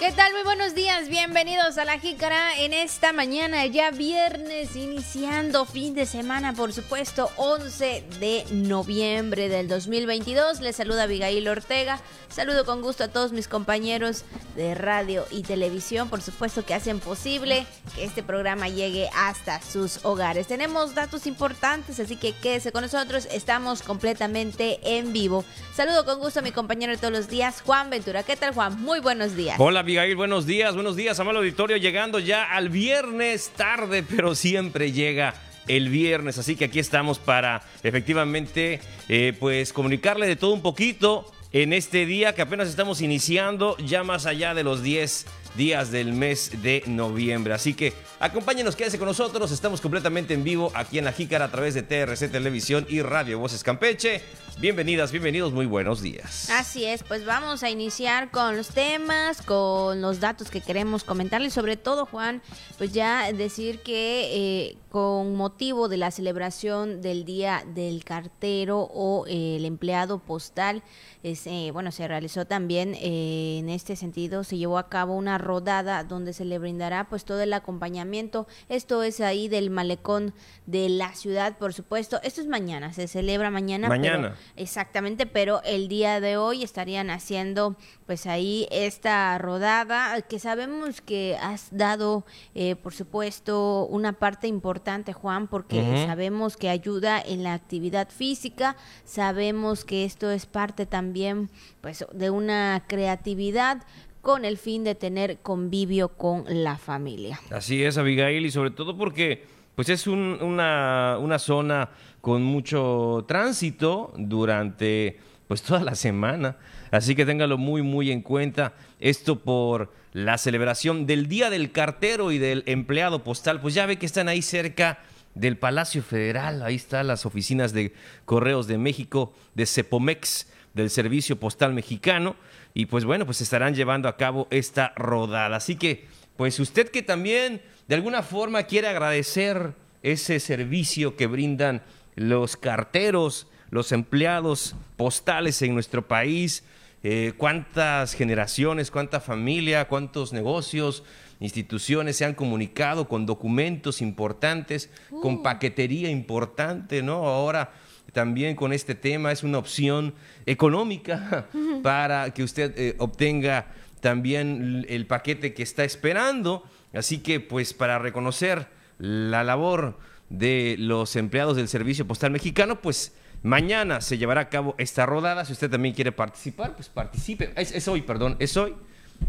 ¿Qué tal? Muy buenos días, bienvenidos a La Jícara en esta mañana, ya viernes, iniciando fin de semana, por supuesto, 11 de noviembre del 2022. Les saluda Abigail Ortega, saludo con gusto a todos mis compañeros de radio y televisión, por supuesto que hacen posible que este programa llegue hasta sus hogares. Tenemos datos importantes, así que quédese con nosotros, estamos completamente en vivo. Saludo con gusto a mi compañero de todos los días, Juan Ventura. ¿Qué tal, Juan? Muy buenos días. Hola, Buenos días, buenos días, amable auditorio, llegando ya al viernes tarde, pero siempre llega el viernes, así que aquí estamos para efectivamente, eh, pues comunicarle de todo un poquito en este día que apenas estamos iniciando, ya más allá de los 10 días del mes de noviembre. Así que acompáñenos, quédese con nosotros. Estamos completamente en vivo aquí en La Jícara a través de TRC Televisión y Radio Voces Campeche. Bienvenidas, bienvenidos, muy buenos días. Así es, pues vamos a iniciar con los temas, con los datos que queremos comentarles, sobre todo Juan, pues ya decir que eh, con motivo de la celebración del Día del Cartero o eh, el empleado postal, es, eh, bueno, se realizó también en este sentido, se llevó a cabo una rodada donde se le brindará pues todo el acompañamiento. Esto es ahí del malecón de la ciudad, por supuesto. Esto es mañana, se celebra mañana. Mañana. exactamente, pero el día de hoy estarían haciendo pues ahí esta rodada que sabemos que has dado, eh, por supuesto, una parte importante, Juan, porque sabemos que ayuda en la actividad física, sabemos que esto es parte también pues de una creatividad con el fin de tener convivio con la familia. Así es, Abigail, y sobre todo porque pues es una, una zona con mucho tránsito durante pues toda la semana. Así que téngalo muy, muy en cuenta. Esto por la celebración del Día del Cartero y del Empleado Postal. Pues ya ve que están ahí cerca del Palacio Federal. Ahí están las oficinas de Correos de México, de Cepomex, del Servicio Postal Mexicano y pues bueno, pues estarán llevando a cabo esta rodada. Así que, pues usted que también de alguna forma quiere agradecer ese servicio que brindan los carteros, los empleados postales en nuestro país, eh, cuántas generaciones, cuánta familia, cuántos negocios, instituciones se han comunicado con documentos importantes, con uh. paquetería importante, ¿no? Ahora también con este tema es una opción económica para que usted eh, obtenga también el paquete que está esperando. Así que pues para reconocer la labor de los empleados del Servicio Postal Mexicano, pues mañana se llevará a cabo esta rodada. Si usted también quiere participar, pues participe. Es, hoy, perdón, es hoy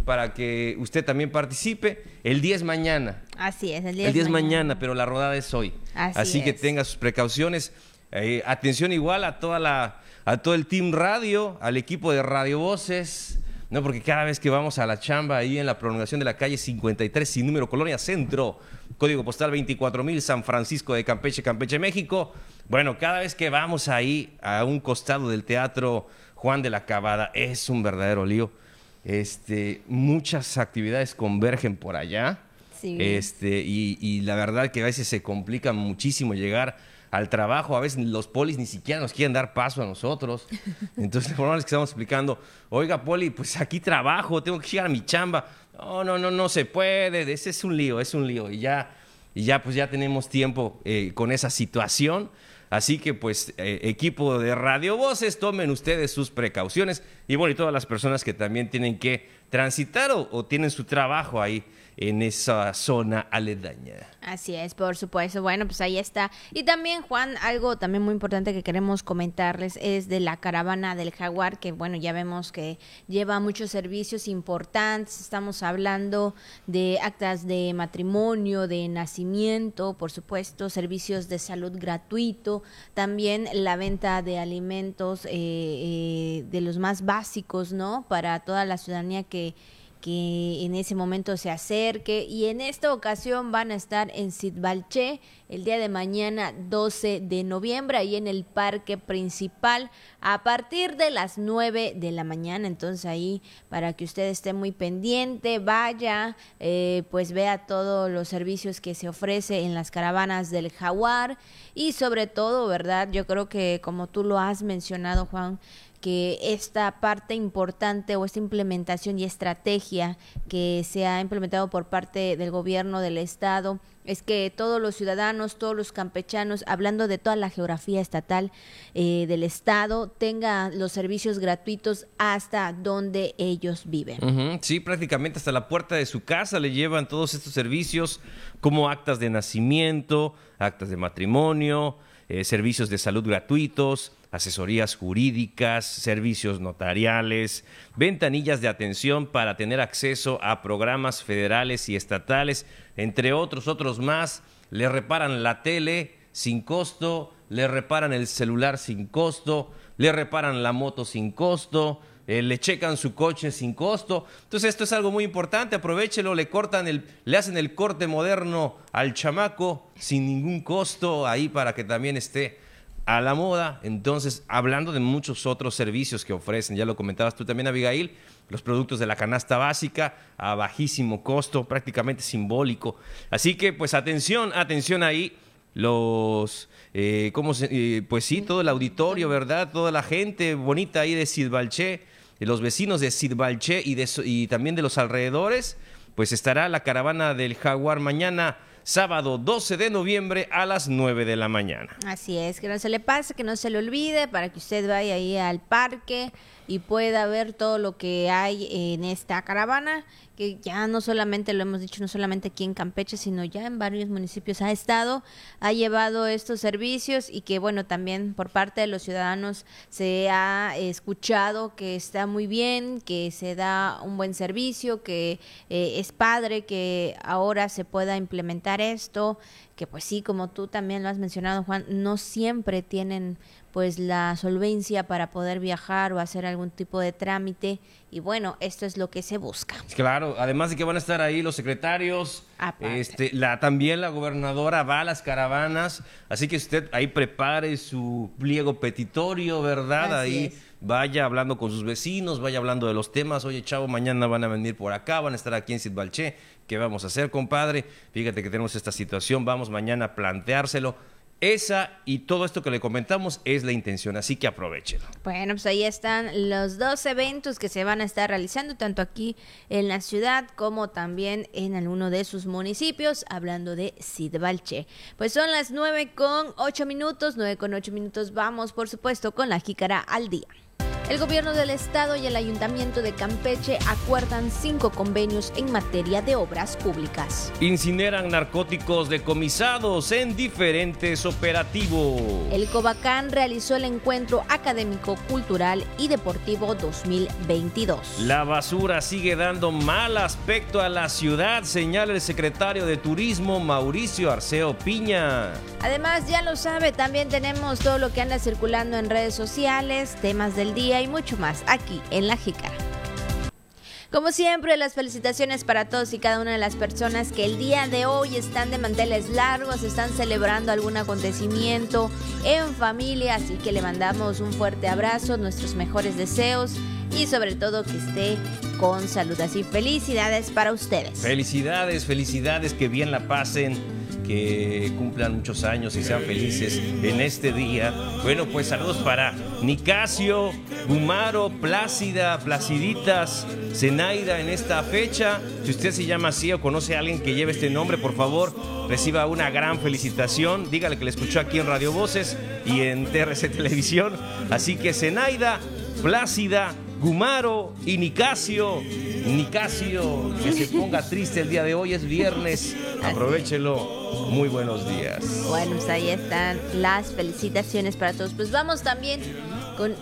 para que usted también participe. El día es mañana. Así es, el día, es, mañana. pero la rodada es hoy. Así, que tenga sus precauciones. Eh, atención igual a toda la a todo el team radio, al equipo de Radio Voces, no porque cada vez que vamos a la chamba ahí en la prolongación de la calle 53 sin número Colonia Centro, código postal 24000 San Francisco de Campeche, Campeche, México. Bueno, cada vez que vamos ahí a un costado del teatro Juan de la Cabada es un verdadero lío. Este, muchas actividades convergen por allá. Este, y, y la verdad que a veces se complica muchísimo llegar al trabajo. A veces los polis ni siquiera nos quieren dar paso a nosotros. Entonces, por que estamos explicando, oiga, poli, pues aquí trabajo, tengo que llegar a mi chamba. No, no, no, no se puede. Ese es un lío, es un lío. Y ya, y ya pues ya tenemos tiempo eh, con esa situación. Así que pues eh, equipo de Radio Voces, tomen ustedes sus precauciones y bueno, y todas las personas que también tienen que transitar o tienen su trabajo ahí en esa zona aledaña. Así es, por supuesto. Bueno, pues ahí está. Y también, Juan, algo también muy importante que queremos comentarles es de la caravana del jaguar, que bueno, ya vemos que lleva muchos servicios importantes. Estamos hablando de actas de matrimonio, de nacimiento, por supuesto, servicios de salud gratuito, también la venta de alimentos eh, eh, de los más básicos, ¿no? Para toda la ciudadanía que que en ese momento se acerque y en esta ocasión van a estar en Sidbalché el día de mañana 12 de noviembre ahí en el parque principal a partir de las 9 de la mañana. Entonces ahí para que usted esté muy pendiente vaya eh, pues vea todos los servicios que se ofrece en las caravanas del jaguar y sobre todo verdad yo creo que como tú lo has mencionado Juan que esta parte importante o esta implementación y estrategia que se ha implementado por parte del gobierno del estado es que todos los ciudadanos, todos los campechanos, hablando de toda la geografía estatal eh, del estado, tengan los servicios gratuitos hasta donde ellos viven. Sí, prácticamente hasta la puerta de su casa le llevan todos estos servicios como actas de nacimiento, actas de matrimonio, eh, servicios de salud gratuitos, asesorías jurídicas, servicios notariales, ventanillas de atención para tener acceso a programas federales y estatales, entre otros, otros más. Le reparan la tele sin costo, le reparan el celular sin costo, le reparan la moto sin costo, eh, le checan su coche sin costo. Entonces esto es algo muy importante, aprovechelo, le cortan el, le hacen el corte moderno al chamaco sin ningún costo ahí para que también esté a la moda. Entonces, hablando de muchos otros servicios que ofrecen, ya lo comentabas tú también, Abigail, los productos de la canasta básica a bajísimo costo, prácticamente simbólico. Así que, pues atención, atención ahí los, eh, ¿cómo se, eh, pues sí, todo el auditorio, ¿verdad? Toda la gente bonita ahí de Sidbalché los vecinos de Sidbalché y, de, y también de los alrededores, pues estará la caravana del Jaguar mañana sábado 12 de noviembre a las 9 de la mañana. Así es, que no se le pase, que no se le olvide, para que usted vaya ahí al parque y pueda ver todo lo que hay en esta caravana, que ya no solamente lo hemos dicho, no solamente aquí en Campeche, sino ya en varios municipios ha estado, ha llevado estos servicios y que bueno, también por parte de los ciudadanos se ha escuchado que está muy bien, que se da un buen servicio, que eh, es padre que ahora se pueda implementar esto, que pues sí, como tú también lo has mencionado, Juan, no siempre tienen pues la solvencia para poder viajar o hacer algún tipo de trámite y bueno, esto es lo que se busca. Claro, además de que van a estar ahí los secretarios, este, la, también la gobernadora va a las caravanas, así que usted ahí prepare su pliego petitorio, ¿verdad? ahí vaya hablando con sus vecinos, vaya hablando de los temas, oye chavo, mañana van a venir por acá, van a estar aquí en Sidbalché, ¿qué vamos a hacer, compadre? Fíjate que tenemos esta situación, vamos mañana a planteárselo esa y todo esto que le comentamos es la intención, así que aprovechenlo. Bueno, pues ahí están los dos eventos que se van a estar realizando, tanto aquí en la ciudad como también en alguno de sus municipios, hablando de Sidbalche. Pues son las nueve con ocho minutos, nueve con ocho minutos, vamos por supuesto con la jícara al día. El gobierno del estado y el ayuntamiento de Campeche acuerdan cinco convenios en materia de obras públicas. Incineran narcóticos decomisados en diferentes operativos. El Cobacán realizó el encuentro académico, cultural y deportivo 2022. La basura sigue dando mal aspecto a la ciudad, señala el secretario de Turismo Mauricio Arceo Piña. Además, ya lo sabe, también tenemos todo lo que anda circulando en redes sociales, temas del día y mucho más aquí en La Jícara. Como siempre, las felicitaciones para todos y cada una de las personas que el día de hoy están de manteles largos, están celebrando algún acontecimiento en familia, así que le mandamos un fuerte abrazo, nuestros mejores deseos y sobre todo que esté con salud. Así, felicidades para ustedes. Felicidades, felicidades, que bien la pasen que cumplan muchos años y sean felices en este día. Bueno, pues saludos para Nicasio, Gumaro, Plácida, Placiditas, Zenaida en esta fecha. Si usted se llama así o conoce a alguien que lleve este nombre, por favor, reciba una gran felicitación. Dígale que le escuchó aquí en Radio Voces y en TRC Televisión. Así que Zenaida, Plácida, Gumaro y Nicasio. Nicasio, que se ponga triste el día de hoy, es viernes. Aprovechelo. Muy buenos días. Bueno, pues ahí están las felicitaciones para todos. Pues vamos también con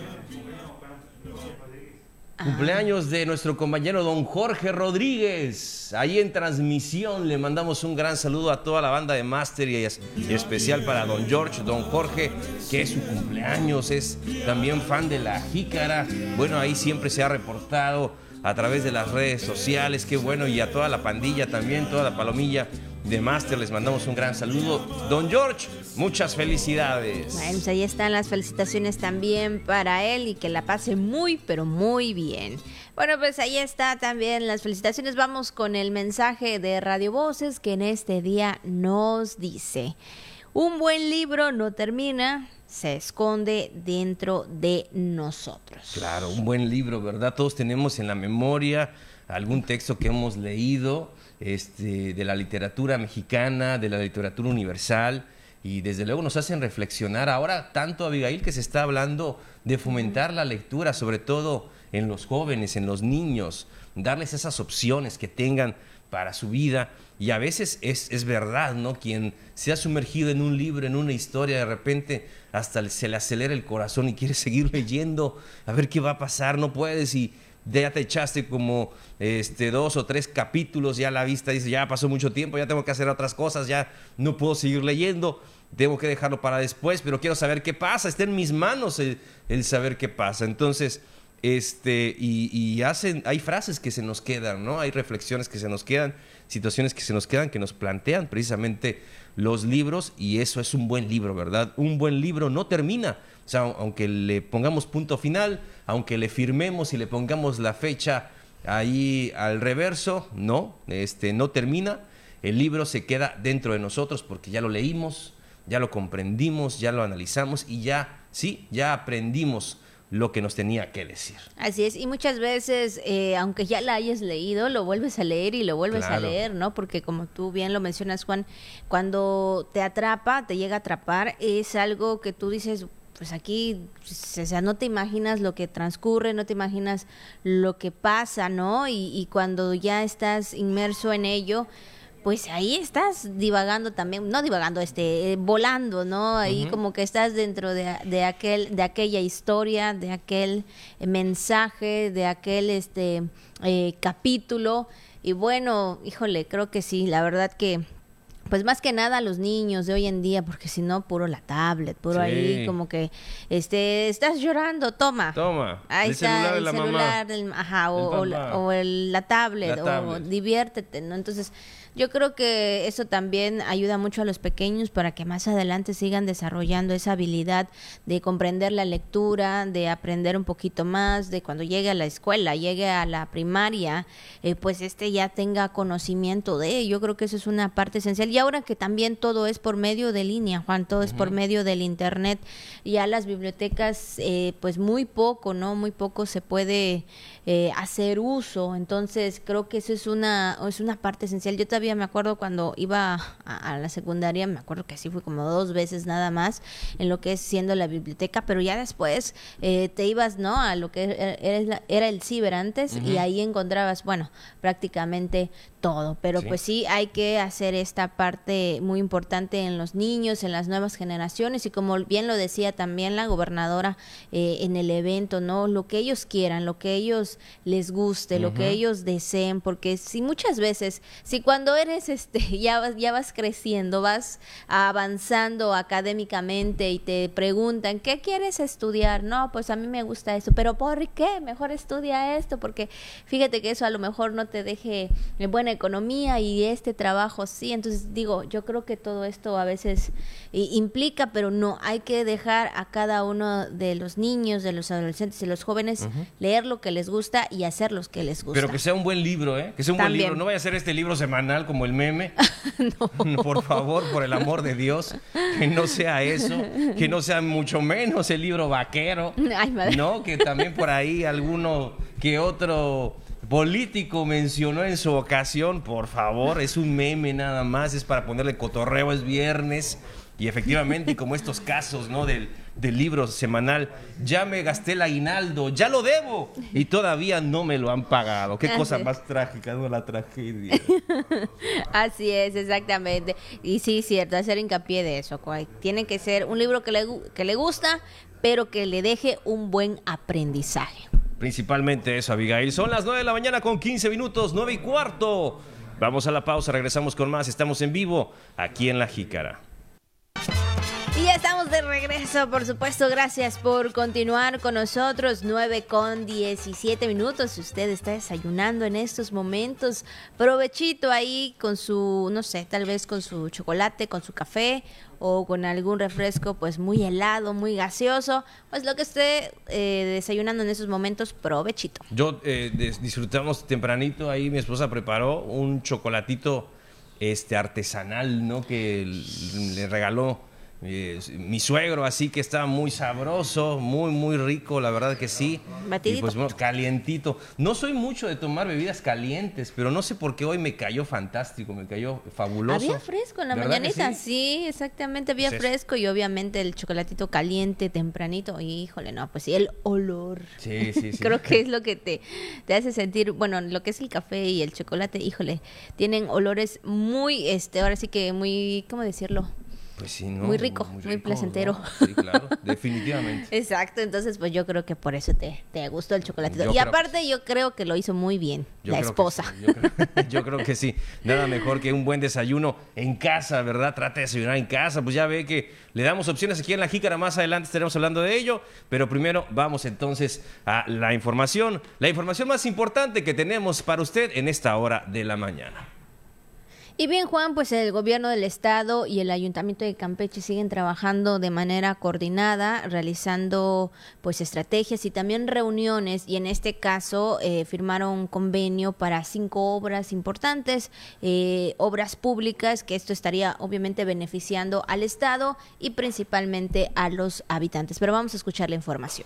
Cumpleaños de nuestro compañero don Jorge Rodríguez. Ahí en transmisión le mandamos un gran saludo a toda la banda de Master y, especial para don George, don Jorge, que es su cumpleaños, es también fan de la jícara. Bueno, ahí siempre se ha reportado a través de las redes sociales, qué bueno, y a toda la pandilla también, toda la palomilla de Master, les mandamos un gran saludo. Don George, muchas felicidades. Bueno, pues ahí están las felicitaciones también para él y que la pase muy, pero muy bien. Bueno, pues ahí está también las felicitaciones. Vamos con el mensaje de Radio Voces que en este día nos dice. Un buen libro no termina, se esconde dentro de nosotros. Claro, un buen libro, ¿verdad? Todos tenemos en la memoria algún texto que hemos leído este, de la literatura mexicana, de la literatura universal, y desde luego nos hacen reflexionar. Ahora tanto, Abigail, que se está hablando de fomentar la lectura, sobre todo en los jóvenes, en los niños, darles esas opciones que tengan para su vida. Y a veces es, es verdad, ¿no? Quien se ha sumergido en un libro, en una historia, de repente hasta se le acelera el corazón y quiere seguir leyendo, a ver qué va a pasar, no puedes y ya te echaste como este, dos o tres capítulos, ya la vista dice, ya pasó mucho tiempo, ya tengo que hacer otras cosas, ya no puedo seguir leyendo, tengo que dejarlo para después, pero quiero saber qué pasa, está en mis manos el, saber qué pasa. Entonces, este, y, hacen, hay frases que se nos quedan, ¿no? Hay reflexiones que se nos quedan, situaciones que se nos quedan, que nos plantean precisamente los libros, y eso es un buen libro, ¿verdad? Un buen libro no termina, o sea, aunque le pongamos punto final, aunque le firmemos y le pongamos la fecha ahí al reverso, no, este, no termina, el libro se queda dentro de nosotros porque ya lo leímos, ya lo comprendimos, ya lo analizamos y ya, sí, ya aprendimos lo que nos tenía que decir. Así es, y muchas veces, eh, aunque ya la hayas leído, lo vuelves a leer y lo vuelves a leer, ¿no? Porque como tú bien lo mencionas, Juan, cuando te atrapa, te llega a atrapar, es algo que tú dices, pues aquí, o sea, no te imaginas lo que transcurre, no te imaginas lo que pasa, ¿no? Y, y cuando ya estás inmerso en ello, pues ahí estás divagando también, no divagando, este, eh, volando, ¿no? Ahí como que estás dentro de, de, aquel, de aquella historia, de aquel mensaje, de aquel este eh, capítulo. Y bueno, híjole, creo que sí, la verdad que pues más que nada a los niños de hoy en día, porque si no, puro la tablet, puro ahí como que, este, estás llorando, toma. Toma. Ahí está el celular, ajá, o, la tablet, o diviértete, ¿no? Entonces, yo creo que eso también ayuda mucho a los pequeños para que más adelante sigan desarrollando esa habilidad de comprender la lectura, de aprender un poquito más, de cuando llegue a la escuela, llegue a la primaria, eh, pues este ya tenga conocimiento de. Yo creo que eso es una parte esencial. Y ahora que también todo es por medio de línea, Juan, todo es por medio del internet, ya las bibliotecas, eh, pues muy poco, ¿no? Muy poco se puede eh, hacer uso. Entonces creo que eso es una, es una parte esencial. Yo todavía me acuerdo cuando iba a, la secundaria, me acuerdo que así fue como dos veces nada más en lo que es siendo la biblioteca, pero ya después eh, te ibas, ¿no? A lo que era, era el ciber antes y ahí encontrabas, bueno, prácticamente todo, pero pues sí hay que hacer esta parte muy importante en los niños, en las nuevas generaciones y como bien lo decía también la gobernadora eh, en el evento, ¿no? Lo que ellos quieran, lo que ellos les guste, lo que ellos deseen, porque si muchas veces, si cuando eres este, ya vas, ya vas creciendo, vas avanzando académicamente y te preguntan, ¿qué quieres estudiar? No, pues a mí me gusta eso, pero ¿por qué? Mejor estudia esto, porque fíjate que eso a lo mejor no te deje buena economía y este trabajo sí. Entonces digo, yo creo que todo esto a veces implica, pero no, hay que dejar a cada uno de los niños, de los adolescentes y los jóvenes leer lo que les gusta y hacer lo que les gusta. Pero que sea un buen libro, ¿eh? Que sea un buen libro. No vaya a ser este libro semanal como el meme. no. Por favor, por el amor de Dios, que no sea eso, que no sea mucho menos el libro vaquero. No, que también por ahí alguno que otro político mencionó en su ocasión, por favor, es un meme nada más, es para ponerle cotorreo, es viernes. Y efectivamente, como estos casos, ¿no? Del, del libro semanal, ya me gasté el aguinaldo, ya lo debo y todavía no me lo han pagado. Qué cosa más trágica, no la tragedia. Así es, exactamente. Y sí, cierto, hacer hincapié de eso. Tiene que ser un libro que le, que le gusta, pero que le deje un buen aprendizaje. Principalmente eso, Abigail. Son las 9 de la mañana con 15 minutos, 9 y cuarto. Vamos a la pausa, regresamos con más. Estamos en vivo aquí en La Jícara. Y estamos de regreso, por supuesto. Gracias por continuar con nosotros. 9 con 17 minutos. Si usted está desayunando en estos momentos, provechito ahí con su, no sé, tal vez con su chocolate, con su café o con algún refresco pues muy helado, muy gaseoso, pues lo que esté eh, desayunando en esos momentos, provechito. Yo eh, disfrutamos tempranito ahí, mi esposa preparó un chocolatito este artesanal, ¿no? Que le regaló mi suegro, así que está muy sabroso, muy, muy rico, la verdad que sí. Batidito. Y pues bueno, calientito. No soy mucho de tomar bebidas calientes, pero no sé por qué hoy me cayó fantástico, me cayó fabuloso. Había fresco en la mañanita, sí? exactamente, había fresco y obviamente el chocolatito caliente tempranito. híjole, no, pues sí, el olor. Sí, sí, sí. Creo que es lo que te, te hace sentir, bueno, lo que es el café y el chocolate, híjole, tienen olores muy, este, ahora sí que muy, ¿cómo decirlo? Pues sí, ¿no? Muy rico, muy, placentero. Sí, claro, definitivamente. Exacto, entonces pues yo creo que por eso te, te gustó el chocolatito. y aparte yo creo que lo hizo muy bien la esposa. yo, creo, que sí. Nada mejor que un buen desayuno en casa, ¿verdad? Trate de desayunar en casa. Pues ya ve que le damos opciones aquí en la jícara. Más adelante estaremos hablando de ello. Pero primero vamos entonces a la información. La información más importante que tenemos para usted en esta hora de la mañana. Y bien, Juan, pues el gobierno del estado y el ayuntamiento de Campeche siguen trabajando de manera coordinada, realizando pues estrategias y también reuniones. Y en este caso eh, firmaron un convenio para cinco obras importantes, eh, obras públicas, que esto estaría obviamente beneficiando al estado y principalmente a los habitantes. Pero vamos a escuchar la información.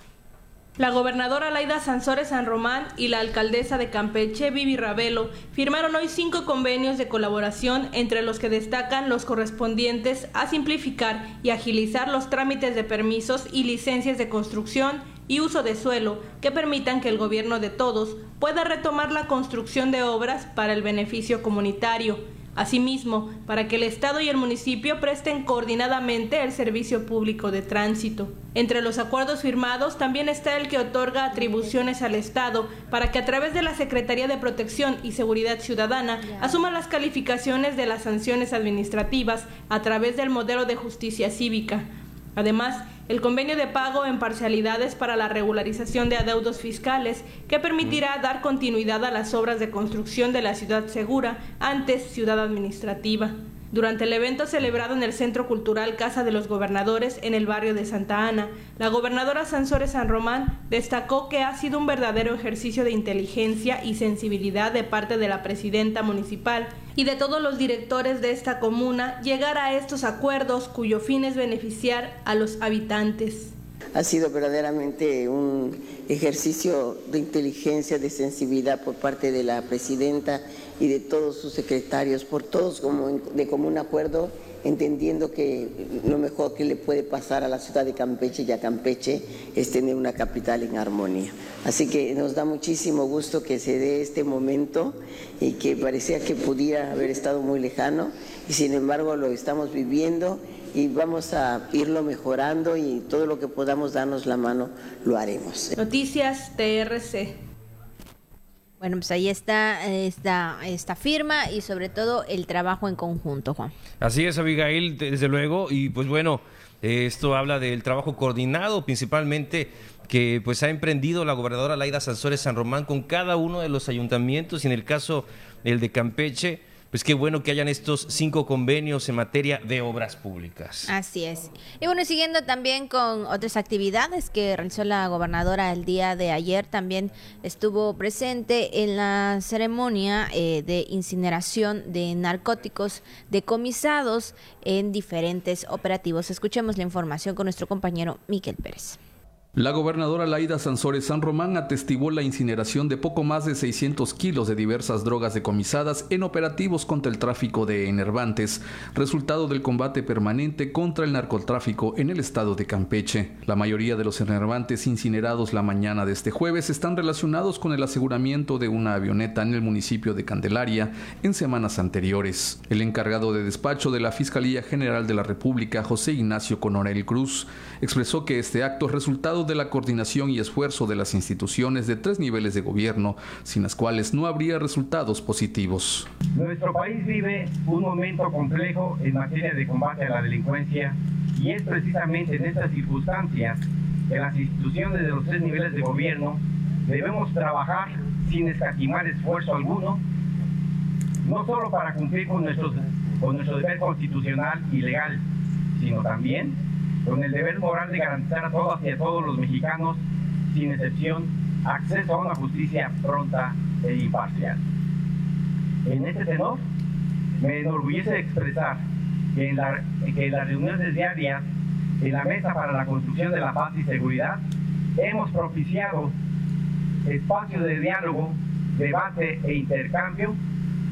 La gobernadora Laida Sansores San Román y la alcaldesa de Campeche, Vivi Ravelo, firmaron hoy cinco convenios de colaboración entre los que destacan los correspondientes a simplificar y agilizar los trámites de permisos y licencias de construcción y uso de suelo que permitan que el gobierno de todos pueda retomar la construcción de obras para el beneficio comunitario Asimismo, para que el Estado y el municipio presten coordinadamente el servicio público de tránsito. Entre los acuerdos firmados también está el que otorga atribuciones al Estado para que a través de la Secretaría de Protección y Seguridad Ciudadana asuma las calificaciones de las sanciones administrativas a través del modelo de justicia cívica. Además, el convenio de pago en parcialidades para la regularización de adeudos fiscales que permitirá dar continuidad a las obras de construcción de la ciudad segura, antes ciudad administrativa. Durante el evento celebrado en el Centro Cultural Casa de los Gobernadores en el barrio de Santa Ana, la gobernadora Sansores San Román destacó que ha sido un verdadero ejercicio de inteligencia y sensibilidad de parte de la presidenta municipal y de todos los directores de esta comuna llegar a estos acuerdos cuyo fin es beneficiar a los habitantes. Ha sido verdaderamente un ejercicio de inteligencia, de sensibilidad por parte de la presidenta y de todos sus secretarios, por todos como de común acuerdo, entendiendo que lo mejor que le puede pasar a la ciudad de Campeche y a Campeche es tener una capital en armonía. Así que nos da muchísimo gusto que se dé este momento y que parecía que pudiera haber estado muy lejano y sin embargo lo estamos viviendo y vamos a irlo mejorando y todo lo que podamos darnos la mano lo haremos. Noticias TRC. Bueno, pues ahí está esta, firma y sobre todo el trabajo en conjunto, Juan. Así es, Abigail, desde luego. Y pues bueno, esto habla del trabajo coordinado, principalmente que pues ha emprendido la gobernadora Laida Sansores San Román con cada uno de los ayuntamientos y en el caso el de Campeche pues qué bueno que hayan estos cinco convenios en materia de obras públicas. Así es. Y bueno, siguiendo también con otras actividades que realizó la gobernadora el día de ayer, también estuvo presente en la ceremonia eh, de incineración de narcóticos decomisados en diferentes operativos. Escuchemos la información con nuestro compañero Miquel Pérez. La gobernadora Laida Sansores San Román atestiguó la incineración de poco más de 600 kilos de diversas drogas decomisadas en operativos contra el tráfico de enervantes, resultado del combate permanente contra el narcotráfico en el estado de Campeche. La mayoría de los enervantes incinerados la mañana de este jueves están relacionados con el aseguramiento de una avioneta en el municipio de Candelaria en semanas anteriores. El encargado de despacho de la Fiscalía General de la República, José Ignacio Conorel Cruz, expresó que este acto es resultado de la coordinación y esfuerzo de las instituciones de tres niveles de gobierno, sin las cuales no habría resultados positivos. Nuestro país vive un momento complejo en materia de combate a la delincuencia y es precisamente en estas circunstancias que las instituciones de los tres niveles de gobierno debemos trabajar sin escatimar esfuerzo alguno, no solo para cumplir con, nuestros, con nuestro deber constitucional y legal, sino también con el deber moral de garantizar a todas y a todos los mexicanos, sin excepción, acceso a una justicia pronta e imparcial. En este tenor, me enorgullece expresar que en, que en las reuniones diarias en la Mesa para la Construcción de la Paz y Seguridad hemos propiciado espacios de diálogo, debate e intercambio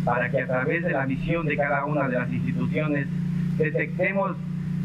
para que a través de la visión de cada una de las instituciones detectemos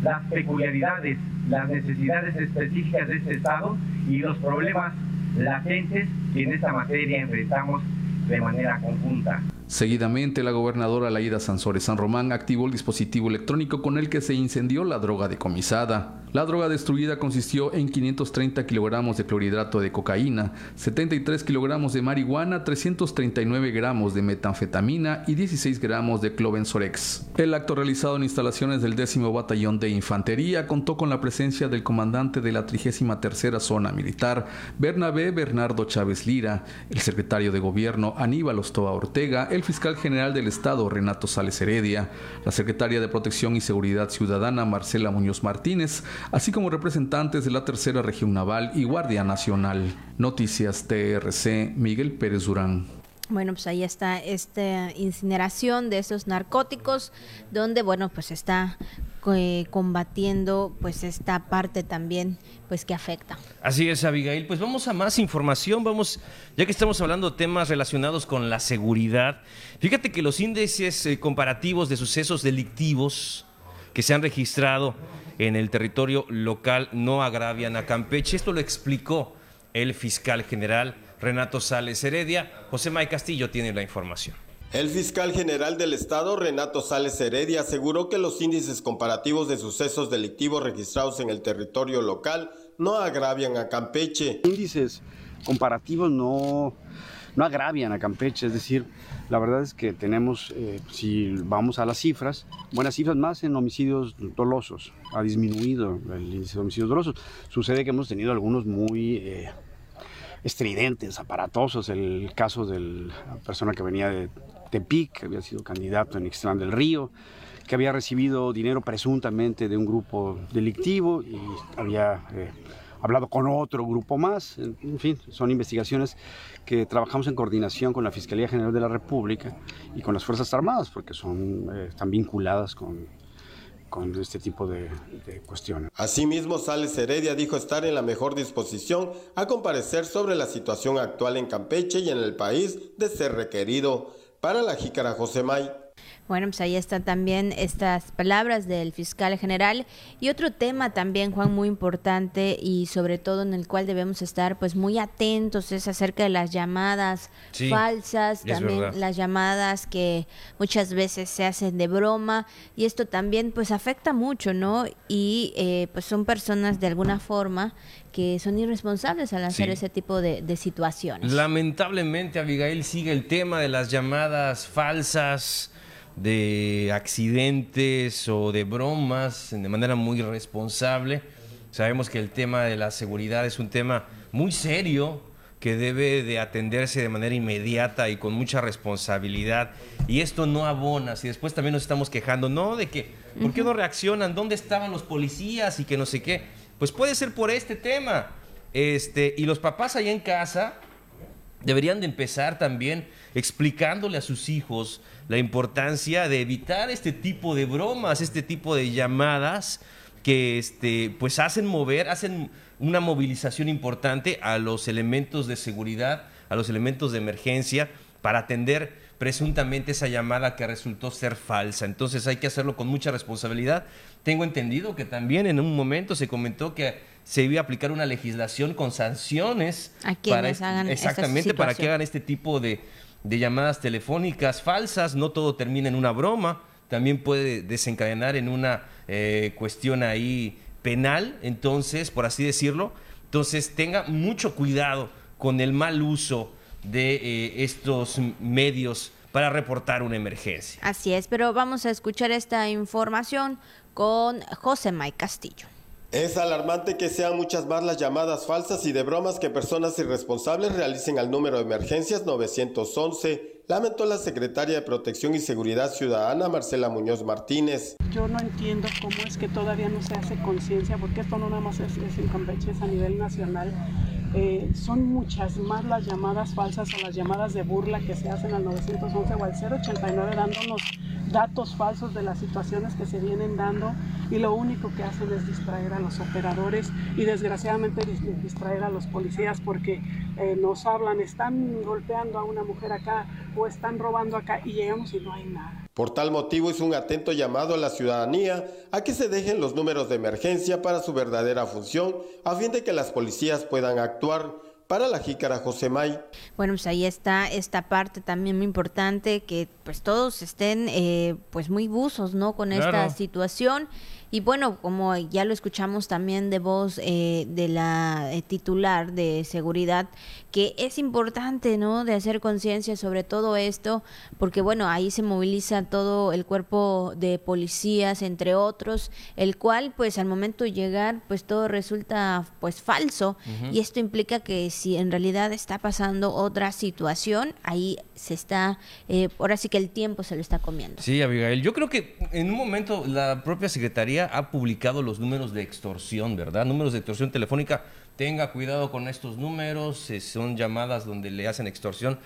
las peculiaridades, las necesidades específicas de este Estado y los problemas latentes que en esta materia enfrentamos de manera conjunta. Seguidamente, la gobernadora Laida Sansores San Román activó el dispositivo electrónico con el que se incendió la droga decomisada. La droga destruida consistió en 530 kilogramos de clorhidrato de cocaína, 73 kilogramos de marihuana, 339 gramos de metanfetamina y 16 gramos de clobenzorex. El acto realizado en instalaciones del décimo batallón de infantería contó con la presencia del comandante de la 33 zona militar, Bernabé Bernardo Chávez Lira, el secretario de gobierno Aníbal Ostoa Ortega, el fiscal general del estado Renato Sales Heredia, la secretaria de Protección y Seguridad Ciudadana Marcela Muñoz Martínez, así como representantes de la Tercera Región Naval y Guardia Nacional. Noticias TRC, Miguel Pérez Durán. Bueno, pues ahí está esta incineración de esos narcóticos, donde, bueno, pues está eh, combatiendo pues esta parte también pues que afecta. Así es, Abigail. Pues vamos a más información. Vamos, ya que estamos hablando de temas relacionados con la seguridad. Fíjate que los índices eh, comparativos de sucesos delictivos que se han registrado en el territorio local no agravian a Campeche. Esto lo explicó el fiscal general Renato Sales Heredia. José May Castillo tiene la información. El fiscal general del Estado, Renato Sales Heredia, aseguró que los índices comparativos de sucesos delictivos registrados en el territorio local no agravian a Campeche. Índices comparativos no, no agravian a Campeche, es decir, la verdad es que tenemos, eh, si vamos a las cifras, buenas cifras más en homicidios dolosos. Ha disminuido el índice de homicidios dolosos. Sucede que hemos tenido algunos muy eh, estridentes, aparatosos. El caso de la persona que venía de Tepic, que había sido candidato en Ixtlán del Río, que había recibido dinero presuntamente de un grupo delictivo y había... Eh, hablado con otro grupo más. En fin, son investigaciones que trabajamos en coordinación con la Fiscalía General de la República y con las Fuerzas Armadas, porque son, eh, están vinculadas con, con este tipo de, cuestiones. Asimismo, Sales Heredia dijo estar en la mejor disposición a comparecer sobre la situación actual en Campeche y en el país de ser requerido. Para la Jícara José May. Bueno, pues ahí están también estas palabras del fiscal general y otro tema también, Juan, muy importante y sobre todo en el cual debemos estar pues muy atentos es acerca de las llamadas falsas, también las llamadas que muchas veces se hacen de broma y esto también pues afecta mucho, ¿no? Y eh, pues son personas de alguna forma que son irresponsables al hacer ese tipo de, de situaciones. Lamentablemente, Abigail, sigue el tema de las llamadas falsas de accidentes o de bromas de manera muy responsable. Sabemos que el tema de la seguridad es un tema muy serio que debe de atenderse de manera inmediata y con mucha responsabilidad. Y esto no abona. Si después también nos estamos quejando, no, de que, ¿por qué no reaccionan? ¿Dónde estaban los policías? Y que no sé qué. Pues puede ser por este tema. Este, y los papás allá en casa deberían de empezar también explicándole a sus hijos la importancia de evitar este tipo de bromas, este tipo de llamadas que este, pues hacen mover, hacen una movilización importante a los elementos de seguridad, a los elementos de emergencia para atender presuntamente esa llamada que resultó ser falsa. Entonces hay que hacerlo con mucha responsabilidad. Tengo entendido que también en un momento se comentó que se iba a aplicar una legislación con sanciones a quienes para, hagan exactamente para que hagan este tipo de, de llamadas telefónicas falsas, no todo termina en una broma, también puede desencadenar en una eh, cuestión ahí penal, entonces, por así decirlo, entonces tenga mucho cuidado con el mal uso de eh, estos medios para reportar una emergencia. Así es, pero vamos a escuchar esta información con José May Castillo. Es alarmante que sean muchas más las llamadas falsas y de bromas que personas irresponsables realicen al número de emergencias 911, lamentó la secretaria de Protección y Seguridad Ciudadana Marcela Muñoz Martínez. Yo no entiendo cómo es que todavía no se hace conciencia, porque esto no nada más es, en es a nivel nacional. Eh, son muchas más las llamadas falsas o las llamadas de burla que se hacen al 911 o al 089 dándonos datos falsos de las situaciones que se vienen dando y lo único que hacen es distraer a los operadores y desgraciadamente distraer a los policías porque eh, nos hablan, están golpeando a una mujer acá o están robando acá y llegamos y no hay nada. Por tal motivo es un atento llamado a la ciudadanía a que se dejen los números de emergencia para su verdadera función a fin de que las policías puedan actuar para la jícara José May. Bueno, pues ahí está esta parte también muy importante, que pues todos estén eh, pues muy buzos, ¿no? Con esta situación y bueno, como ya lo escuchamos también de voz eh, de la eh, titular de seguridad, que es importante, ¿no? De hacer conciencia sobre todo esto, porque bueno, ahí se moviliza todo el cuerpo de policías, entre otros, el cual pues al momento de llegar, pues todo resulta pues falso y esto implica que si en realidad está pasando otra situación, ahí se está, eh, ahora sí que el tiempo se lo está comiendo. Sí, Abigail, yo creo que en un momento la propia Secretaría ha publicado los números de extorsión, ¿verdad? Números de extorsión telefónica. Tenga cuidado con estos números, eh, son llamadas donde le hacen extorsión.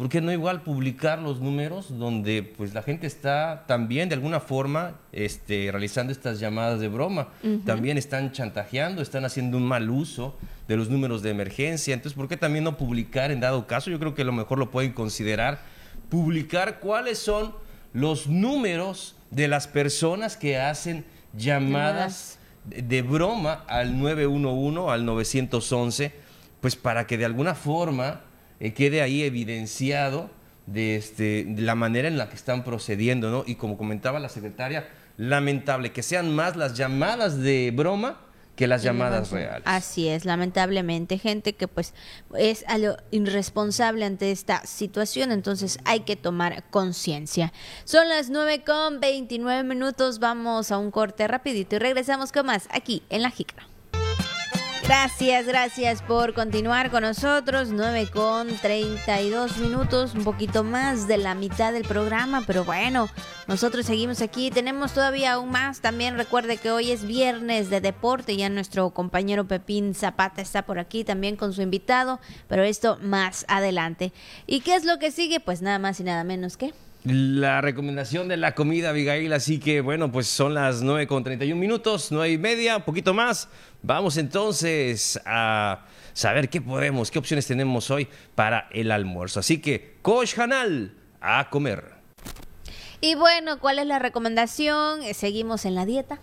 ¿Por qué no igual publicar los números donde pues la gente está también de alguna forma este, realizando estas llamadas de broma? También están chantajeando, están haciendo un mal uso de los números de emergencia. Entonces, ¿por qué también no publicar en dado caso? Yo creo que a lo mejor lo pueden considerar. Publicar cuáles son los números de las personas que hacen llamadas de broma al 911, al 911, pues para que de alguna forma eh, quede ahí evidenciado de, este, de la manera en la que están procediendo, ¿no? Y como comentaba la secretaria, lamentable que sean más las llamadas de broma que las llamadas reales. Así es, lamentablemente, gente que pues es algo irresponsable ante esta situación, entonces hay que tomar conciencia. Son las 9 con 29 minutos, vamos a un corte rapidito y regresamos con más aquí en La Jícara. Gracias, gracias por continuar con nosotros. 9 con 32 minutos, un poquito más de la mitad del programa, pero bueno, nosotros seguimos aquí. Tenemos todavía aún más. También recuerde que hoy es viernes de deporte. Ya nuestro compañero Pepín Zapata está por aquí también con su invitado, pero esto más adelante. ¿Y qué es lo que sigue? Pues nada más y nada menos que la recomendación de la comida, Abigail. Así que, bueno, pues son las 9 con 31 minutos, 9 y media, poquito más. Vamos entonces a saber qué podemos, qué opciones tenemos hoy para el almuerzo. Así que, Coach Hanal, a comer. Y bueno, ¿cuál es la recomendación? Eh, ¿Seguimos en la dieta?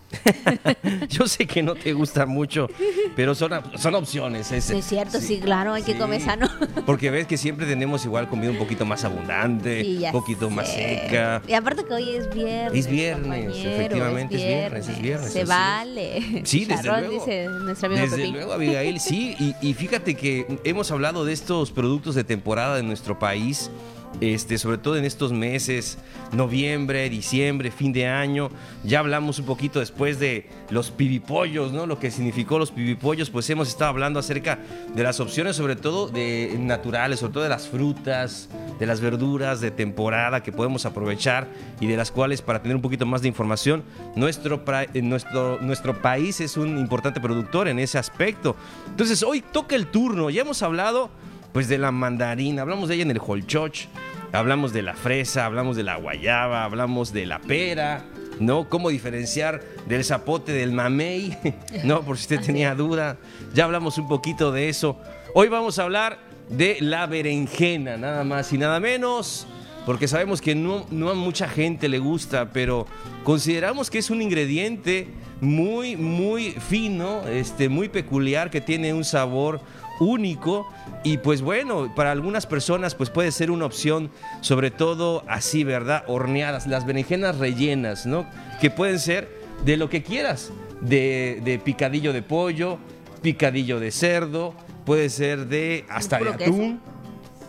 Yo sé que no te gusta mucho, pero son, son opciones. Es, es cierto, sí, claro, hay que comer sano. Porque ves que siempre tenemos igual comida un poquito más abundante, un poquito más seca. Y aparte que hoy es viernes. Es viernes, efectivamente es viernes, es viernes. Se vale. Sí, desde luego. dice nuestro amigo Desde luego, Abigail, sí. Y, y fíjate que hemos hablado de estos productos de temporada de nuestro país este, sobre todo en estos meses, noviembre, diciembre, fin de año. Ya hablamos un poquito después de los pibipollos, ¿no? Lo que significó los pibipollos, pues hemos estado hablando acerca de las opciones, sobre todo de naturales, sobre todo de las frutas, de las verduras de temporada que podemos aprovechar y de las cuales, para tener un poquito más de información, nuestro, eh, nuestro, nuestro país es un importante productor en ese aspecto. Entonces, hoy toca el turno, ya hemos hablado pues de la mandarina, hablamos de ella en el holchoch, hablamos de la fresa, hablamos de la guayaba, hablamos de la pera, ¿no? Cómo diferenciar del zapote del mamey, ¿no? Por si usted tenía duda. Ya hablamos un poquito de eso. Hoy vamos a hablar de la berenjena, nada más y nada menos, porque sabemos que no, no a mucha gente le gusta, pero consideramos que es un ingrediente muy, muy fino, este, muy peculiar, que tiene un sabor único y pues bueno, para algunas personas pues puede ser una opción, sobre todo así, ¿verdad? Horneadas, las berenjenas rellenas, ¿no? Que pueden ser de lo que quieras, de, picadillo de pollo, picadillo de cerdo, puede ser de hasta de atún.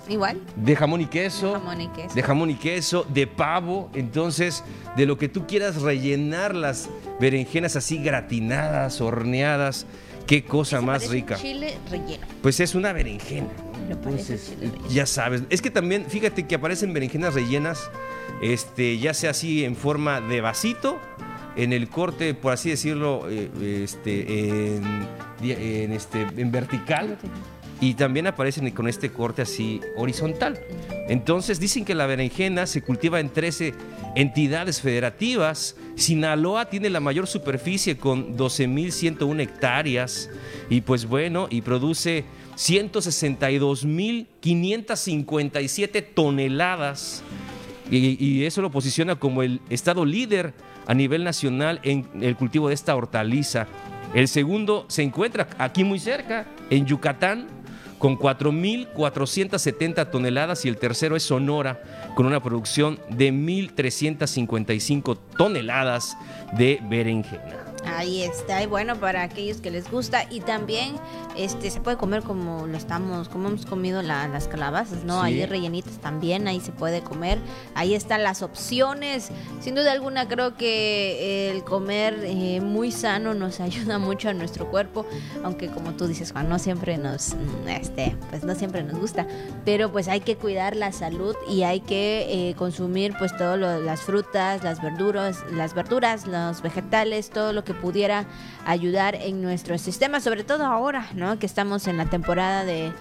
Igual. De jamón y queso. De jamón y queso. De jamón y queso, de pavo. Entonces, de lo que tú quieras rellenar las berenjenas así gratinadas, horneadas. Qué cosa más rica. chile relleno. Pues es una berenjena. Entonces, ya sabes. Es que también, fíjate que aparecen berenjenas rellenas, este, ya sea así en forma de vasito, en el corte, por así decirlo, eh, este, en, este, en vertical y también aparecen con este corte así horizontal. Entonces dicen que la berenjena se cultiva en 13 entidades federativas. Sinaloa tiene la mayor superficie con 12.101 hectáreas y pues bueno, y produce 162.557 toneladas y, y eso lo posiciona como el estado líder a nivel nacional en el cultivo de esta hortaliza. El segundo se encuentra aquí muy cerca, en Yucatán, con 4.470 toneladas y el tercero es Sonora, con una producción de 1.355 toneladas de berenjena. Ahí está, y bueno, para aquellos que les gusta y también este se puede comer como lo estamos, como hemos comido las calabazas, ¿no? Sí. Ahí rellenitas también, ahí se puede comer. Ahí están las opciones. Sin duda alguna creo que el comer eh, muy sano nos ayuda mucho a nuestro cuerpo, aunque como tú dices, Juan, no siempre nos este, pues no siempre nos gusta, pero pues hay que cuidar la salud y hay que eh, consumir pues todas las frutas, las verduras, las verduras, los vegetales, todo lo que pudiera ayudar en nuestro sistema, sobre todo ahora, ¿no? Que estamos en la temporada de,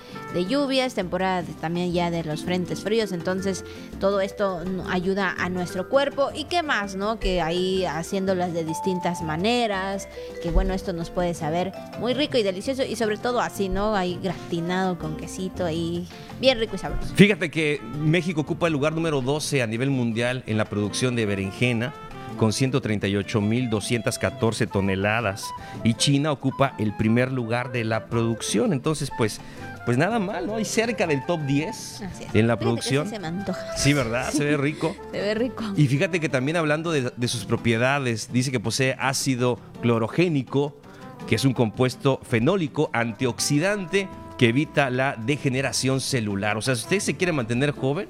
lluvias, temporada también ya de los frentes fríos, entonces todo esto ayuda a nuestro cuerpo y qué más, ¿no? Que ahí haciéndolas de distintas maneras, que bueno, esto nos puede saber muy rico y delicioso y sobre todo así, ¿no? Ahí gratinado con quesito ahí, bien rico y sabroso. Fíjate que México ocupa el lugar número 12 a nivel mundial en la producción de berenjena con 138.214 toneladas y China ocupa el primer lugar de la producción. Entonces, pues, pues nada mal, ¿no? Y cerca del top 10 Así es. en la producción. se me antoja. Sí, ¿verdad? Se ve rico. Se ve rico. Y fíjate que también hablando de, de sus propiedades, dice que posee ácido clorogénico, que es un compuesto fenólico antioxidante que evita la degeneración celular. O sea, si usted se quiere mantener joven,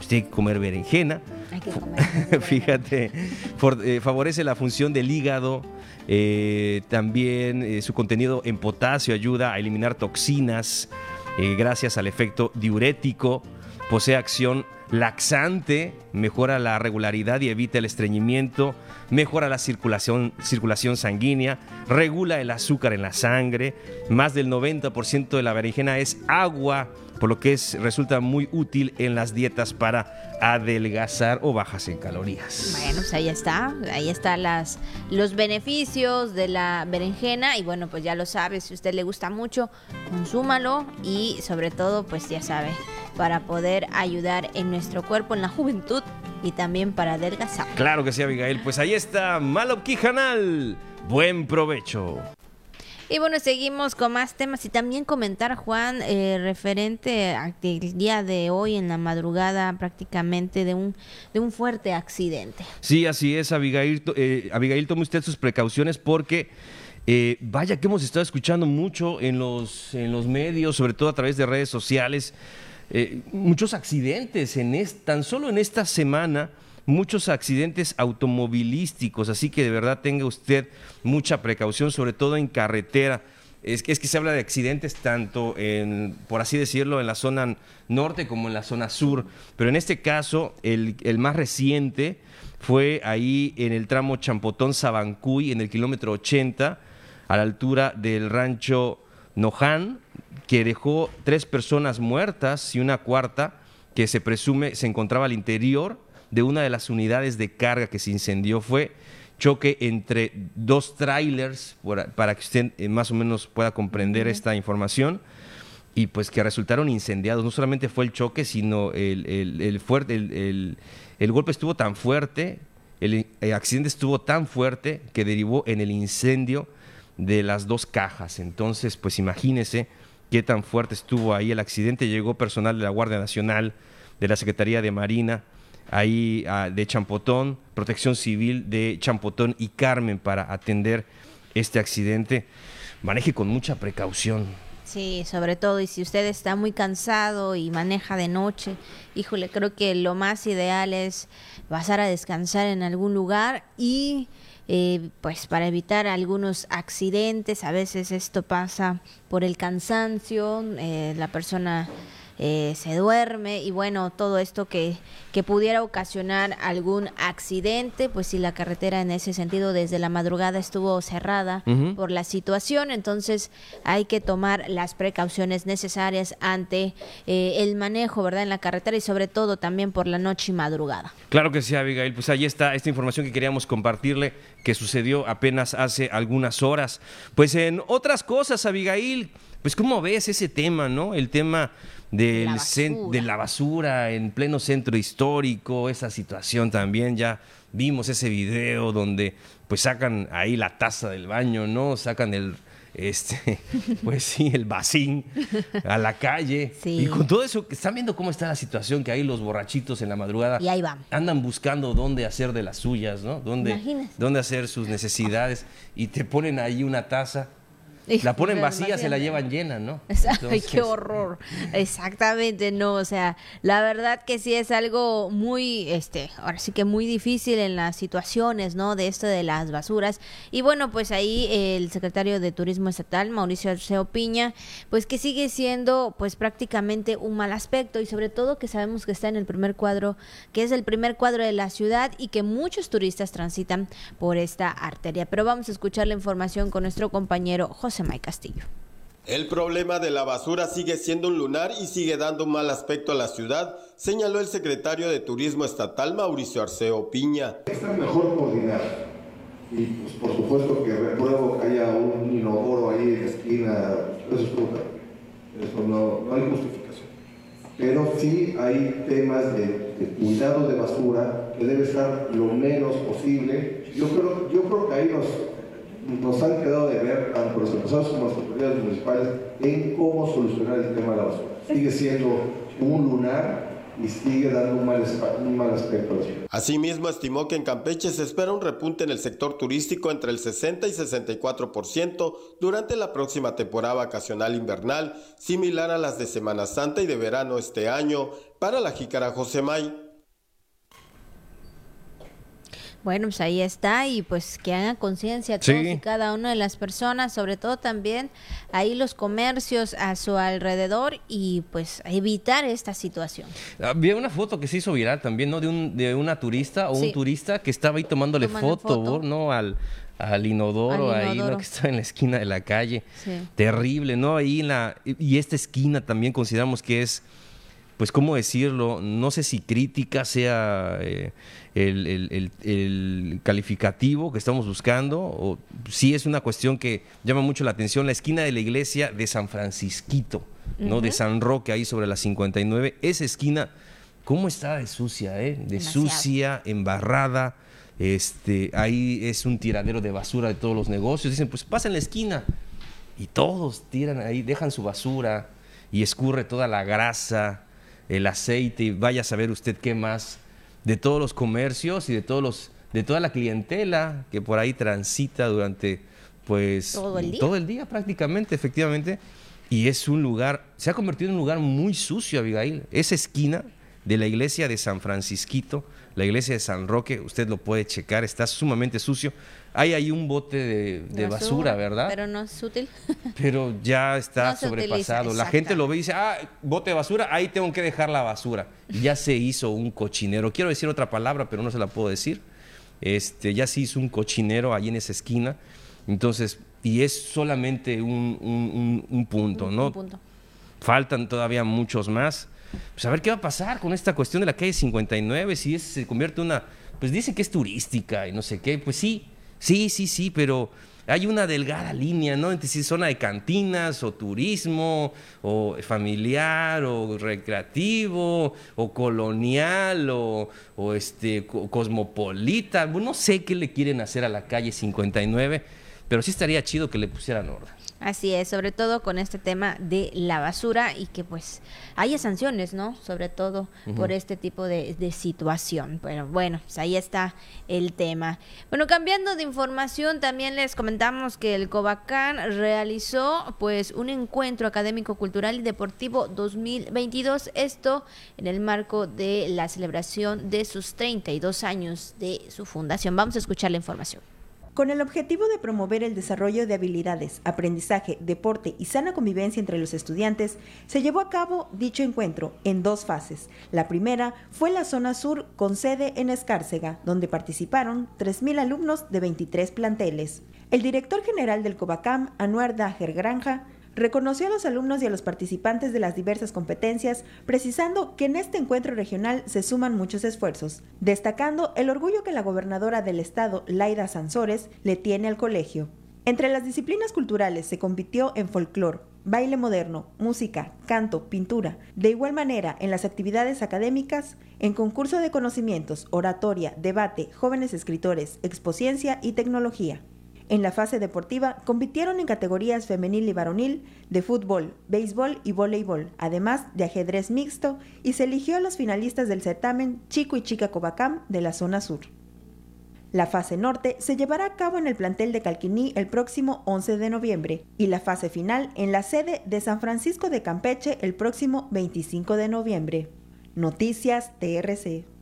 pues tiene que comer berenjena. Hay que comer. Fíjate, for- eh, favorece la función del hígado. eh, también eh, su contenido en potasio ayuda a eliminar toxinas gracias al efecto diurético. Posee acción laxante, mejora la regularidad y evita el estreñimiento, mejora la circulación, circulación sanguínea, regula el azúcar en la sangre. Más del 90% de la berenjena es agua, por lo que es, resulta muy útil en las dietas para adelgazar o bajas en calorías. Bueno, pues ahí está, ahí están las, los beneficios de la berenjena y bueno, pues ya lo sabe, si a usted le gusta mucho, consúmalo y sobre todo, pues ya sabe, para poder ayudar en nuestro cuerpo, en la juventud y también para adelgazar. Claro que sí, Abigail. Pues ahí está Malo Quijanal. Buen provecho. Y bueno, seguimos con más temas y también comentar, Juan, eh, referente al día de hoy en la madrugada prácticamente de un, de un fuerte accidente. Sí, así es, Abigail. Eh, Abigail, tome usted sus precauciones porque eh, vaya que hemos estado escuchando mucho en los, en los medios, sobre todo a través de redes sociales, eh, muchos accidentes en es- tan solo en esta semana. Muchos accidentes automovilísticos, así que de verdad tenga usted mucha precaución, sobre todo en carretera. Es que, es que se habla de accidentes tanto en, por así decirlo, en la zona norte como en la zona sur. Pero en este caso, el, el más reciente fue ahí en el tramo Champotón-Sabancuy, en el kilómetro 80, a la altura del rancho Noján, que dejó tres personas muertas y una cuarta que se presume se encontraba al interior de una de las unidades de carga que se incendió. Fue choque entre dos trailers, para que usted eh, más o menos pueda comprender esta información, y pues que resultaron incendiados. No solamente fue el choque, sino el, el- el fuerte, el, el- el golpe estuvo tan fuerte, el, el accidente estuvo tan fuerte que derivó en el incendio de las dos cajas. Entonces, pues imagínese qué tan fuerte estuvo ahí el accidente. Llegó personal de la Guardia Nacional, de la Secretaría de Marina, ahí ah, de Champotón, Protección Civil de Champotón y Carmen para atender este accidente. Maneje con mucha precaución. Sí, sobre todo, y si usted está muy cansado y maneja de noche, híjole, creo que lo más ideal es pasar a descansar en algún lugar y eh, pues para evitar algunos accidentes, a veces esto pasa por el cansancio, eh, la persona eh, se duerme y bueno, todo esto que, que pudiera ocasionar algún accidente, pues si la carretera en ese sentido desde la madrugada estuvo cerrada por la situación, entonces hay que tomar las precauciones necesarias ante eh, el manejo, ¿verdad? En la carretera y sobre todo también por la noche y madrugada. Claro que sí, Abigail. Pues ahí está esta información que queríamos compartirle, que sucedió apenas hace algunas horas. Pues en otras cosas, Abigail, pues ¿cómo ves ese tema, no? El tema del La de la basura en pleno centro histórico, esa situación también, ya vimos ese video donde pues sacan ahí la taza del baño, ¿no? Sacan el este, pues sí, el vacín a la calle. Sí. Y con todo eso, están viendo cómo está la situación, que ahí los borrachitos en la madrugada Y ahí van. andan buscando dónde hacer de las suyas, ¿no? Dónde, dónde hacer sus necesidades y te ponen ahí una taza, la ponen vacía, se la llevan llena, ¿no? Ay, qué horror. Exactamente, no, o sea, la verdad que sí es algo muy, este, ahora sí que muy difícil en las situaciones, ¿no? De esto de las basuras. Y bueno, pues ahí el secretario de Turismo Estatal, Mauricio Arceo Piña, pues que sigue siendo, pues prácticamente un mal aspecto y sobre todo que sabemos que está en el primer cuadro, que es el primer cuadro de la ciudad y que muchos turistas transitan por esta arteria. Pero vamos a escuchar la información con nuestro compañero José May Castillo. El problema de la basura sigue siendo un lunar y sigue dando un mal aspecto a la ciudad, señaló el secretario de Turismo Estatal Mauricio Arceo Piña. Está mejor coordinar. Y pues, por supuesto que repruebo que haya un inodoro ahí en la esquina, eso es brutal. Eso no, no hay justificación. Pero sí hay temas de, de cuidado de basura que debe estar lo menos posible. Yo creo, yo creo que ahí nos, nos han quedado de ver, tanto los empresarios como las autoridades municipales, en cómo solucionar el tema de la basura. Sigue siendo un lunar y sigue dando un mal, un mal aspecto a la ciudad. Asimismo, estimó que en Campeche se espera un repunte en el sector turístico entre el 60 y 64% durante la próxima temporada vacacional invernal, similar a las de Semana Santa y de verano este año. Para la Jícara Josemay. Bueno, pues ahí está y pues que hagan conciencia Sí. todos y cada una de las personas, sobre todo también ahí los comercios a su alrededor y pues evitar esta situación. Había una foto que se hizo viral también, ¿no? De, un, de una turista o Sí. un turista que estaba ahí tomándole Tomando foto, foto. ¿no? Al, al inodoro Al ahí, ¿no? inodoro. Que estaba en la esquina de la calle. Sí. Terrible, ¿no? Ahí en la... Y esta esquina también consideramos que es, pues, ¿cómo decirlo? No sé si crítica sea eh, el, el- el- el calificativo que estamos buscando, o sí es una cuestión que llama mucho la atención, la esquina de la iglesia de San Francisquito, ¿no? De San Roque, ahí sobre la 59. Esa esquina, ¿cómo está de sucia, eh? De Demasiado. sucia, embarrada. Este, ahí es un tiradero de basura de todos los negocios. Dicen, pues pasa en la esquina. Y todos tiran ahí, dejan su basura y escurre toda la grasa, el aceite y vaya a saber usted qué más de todos los comercios y de todos los de toda la clientela que por ahí transita durante pues Todo el día. todo el día prácticamente, efectivamente. Y es un lugar, se ha convertido en un lugar muy sucio, Abigail. Esa esquina de la iglesia de San Francisquito, la iglesia de San Roque, usted lo puede checar, está sumamente sucio. Hay ahí un bote de, de basura, ¿verdad? Pero no es útil. pero ya está No se utiliza, sobrepasado. La gente lo ve y dice, ah, bote de basura, ahí tengo que dejar la basura. Ya se hizo un cochinero. Quiero decir otra palabra, pero no se la puedo decir. Este, ya se hizo un cochinero ahí en esa esquina. Entonces, y es solamente un, un- un- un punto, ¿no? Un punto. Faltan todavía muchos más. Pues a ver qué va a pasar con esta cuestión de la calle 59, si es- se convierte en una, pues dicen que es turística y no sé qué, pues sí, sí, sí, sí, pero hay una delgada línea, ¿no? Entre si zona de cantinas o turismo o familiar o recreativo o colonial o, este co- cosmopolita, no sé qué le quieren hacer a la calle 59, pero sí estaría chido que le pusieran orden. Así es, sobre todo con este tema de la basura y que pues haya sanciones, ¿no? Sobre todo por este tipo de, de situación. Pero bueno, pues ahí está el tema. Bueno, cambiando de información, también les comentamos que el Covacán realizó pues un encuentro académico, cultural y deportivo 2022. Esto en el marco de la celebración de sus 32 años de su fundación. Vamos a escuchar la información. Con el objetivo de promover el desarrollo de habilidades, aprendizaje, deporte y sana convivencia entre los estudiantes, se llevó a cabo dicho encuentro en dos fases. La primera fue la zona sur con sede en Escárcega, donde participaron 3.000 alumnos de 23 planteles. El director general del Covacam, Anuar Dajer Granja, reconoció a los alumnos y a los participantes de las diversas competencias, precisando que en este encuentro regional se suman muchos esfuerzos, destacando el orgullo que la gobernadora del estado, Laida Sansores, le tiene al colegio. Entre las disciplinas culturales se compitió en folclore, baile moderno, música, canto, pintura. De igual manera, en las actividades académicas, en concurso de conocimientos, oratoria, debate, jóvenes escritores, expociencia y tecnología. En la fase deportiva compitieron en categorías femenil y varonil, de fútbol, béisbol y voleibol, además de ajedrez mixto, y se eligió a los finalistas del certamen Chico y Chica Covacam de la zona sur. La fase norte se llevará a cabo en el plantel de Calquiní el próximo 11 de noviembre y la fase final en la sede de San Francisco de Campeche el próximo 25 de noviembre. Noticias TRC.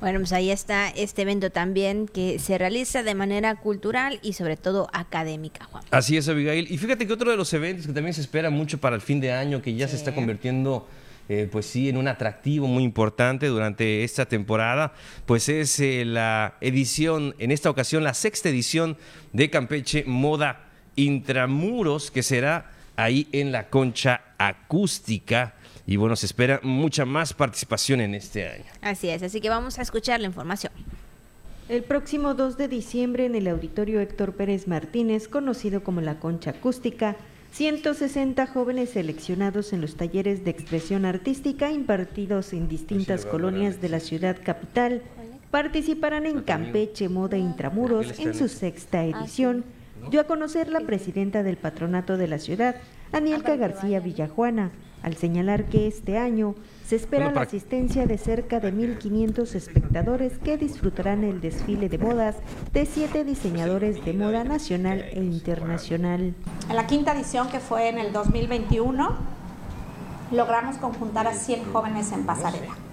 Bueno, pues ahí está este evento también que se realiza de manera cultural y sobre todo académica, Juan. Así es, Abigail. Y fíjate que otro de los eventos que también se espera mucho para el fin de año, que ya se está convirtiendo... Eh, pues sí, en un atractivo muy importante durante esta temporada, pues es eh, la edición, en esta ocasión la sexta edición de Campeche Moda Intramuros, que será ahí en la concha acústica y bueno, se espera mucha más participación en este año. Así es, así que vamos a escuchar la información. El próximo 2 de diciembre en el auditorio Héctor Pérez Martínez, conocido como la Concha Acústica, 160 jóvenes seleccionados en los talleres de expresión artística impartidos en distintas colonias de la ciudad capital participarán en Campeche Moda Intramuros en su sexta edición, dio a conocer la presidenta del patronato de la ciudad, Anielka García Villajuana, al señalar que este año se espera la asistencia de cerca de 1.500 espectadores que disfrutarán el desfile de modas de siete diseñadores de moda nacional e internacional. En la quinta edición, que fue en el 2021, logramos conjuntar a 100 jóvenes en pasarela.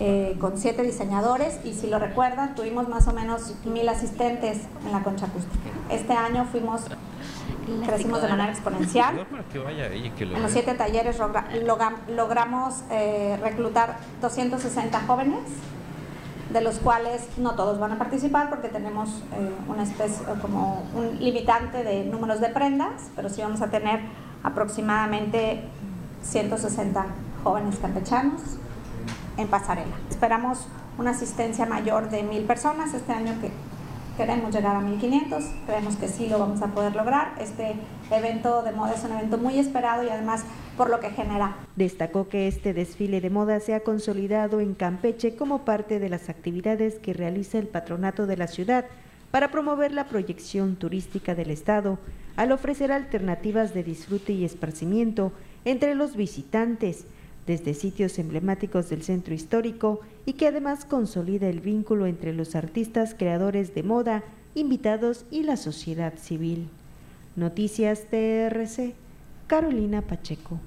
Eh, con siete diseñadores y si lo recuerdan tuvimos más o menos mil asistentes en la concha acústica. Este año fuimos crecimos de manera exponencial. En los siete talleres logramos eh, reclutar 260 jóvenes, de los cuales no todos van a participar porque tenemos eh, una especie, como un limitante de números de prendas, pero sí vamos a tener aproximadamente 160 jóvenes campechanos en pasarela. Esperamos una asistencia mayor de mil personas este año que queremos llegar a 1500, creemos que sí lo vamos a poder lograr. Este evento de moda es un evento muy esperado y además por lo que genera. Destacó que este desfile de moda se ha consolidado en Campeche como parte de las actividades que realiza el patronato de la ciudad para promover la proyección turística del Estado, al ofrecer alternativas de disfrute y esparcimiento entre los visitantes, desde sitios emblemáticos del centro histórico y que además consolida el vínculo entre los artistas creadores de moda, invitados y la sociedad civil. Noticias TRC, Carolina Pacheco.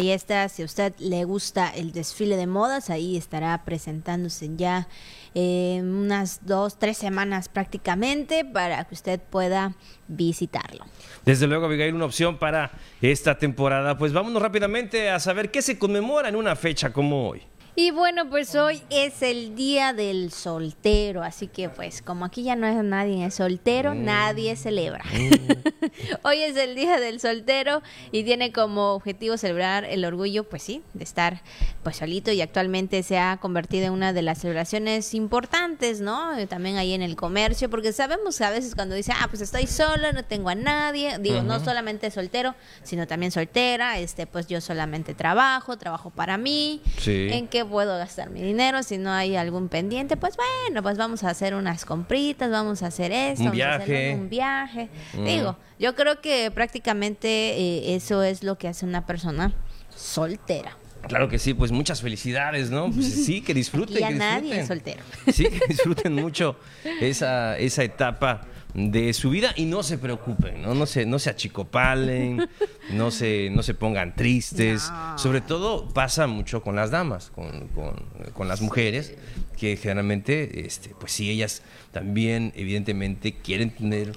Ahí está, si a usted le gusta el desfile de modas, ahí estará presentándose ya en unas dos, tres semanas prácticamente para que usted pueda visitarlo. Desde luego, Abigail, una opción para esta temporada. Pues vámonos rápidamente a saber qué se conmemora en una fecha como hoy. Y bueno, pues hoy es el día del soltero, así que pues como aquí ya no es nadie es soltero, mm. nadie celebra. Mm. hoy es el día del soltero y tiene como objetivo celebrar el orgullo, pues sí, de estar pues solito y actualmente se ha convertido en una de las celebraciones importantes, ¿no? También ahí en el comercio, porque sabemos a veces cuando dice, ah, pues estoy sola, no tengo a nadie, digo, no solamente soltero, sino también soltera, este, pues yo solamente trabajo, trabajo para mí, sí. en que puedo gastar mi dinero, si no hay algún pendiente, pues bueno, pues vamos a hacer unas compritas, vamos a hacer esto, un vamos viaje. a hacer un viaje. Digo, yo creo que prácticamente eh, eso es lo que hace una persona soltera. Claro que sí, pues muchas felicidades, ¿no? Pues sí, que disfruten. Y a que nadie disfruten. es soltero. Sí, que disfruten mucho esa, esa etapa de su vida y no se preocupen, no, no, se, no se achicopalen, no se, no se pongan tristes. Sobre todo pasa mucho con las damas, con, con, con las mujeres, que generalmente, este, pues sí, ellas también evidentemente quieren tener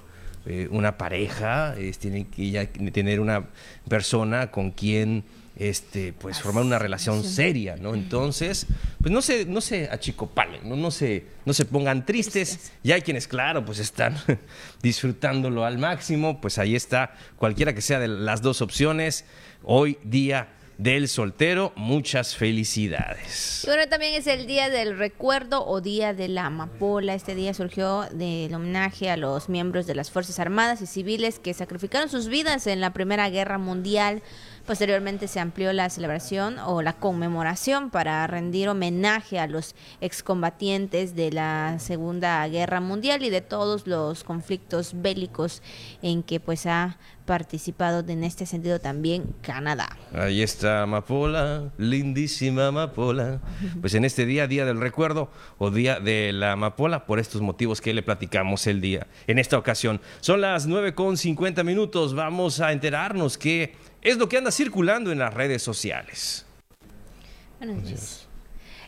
eh, una pareja, tienen que ya tener una persona con quien este, pues formar una relación seria, ¿no? Entonces, pues no se, no se achicopalen, ¿no? No, se, no se pongan tristes. Y hay quienes, claro, pues están disfrutándolo al máximo, pues ahí está, cualquiera que sea de las dos opciones, hoy día del soltero. Muchas felicidades. Bueno, también es el día del recuerdo o día de la amapola. Este día surgió del homenaje a los miembros de las Fuerzas Armadas y Civiles que sacrificaron sus vidas en la Primera Guerra Mundial. Posteriormente se amplió la celebración o la conmemoración para rendir homenaje a los excombatientes de la Segunda Guerra Mundial y de todos los conflictos bélicos en que pues ha participado en este sentido también Canadá. Ahí está Amapola, lindísima Amapola. Pues en este día, Día del Recuerdo o Día de la Amapola, por estos motivos que le platicamos el día. En esta ocasión, son las 9 con 50 minutos. Vamos a enterarnos qué es lo que anda circulando en las redes sociales.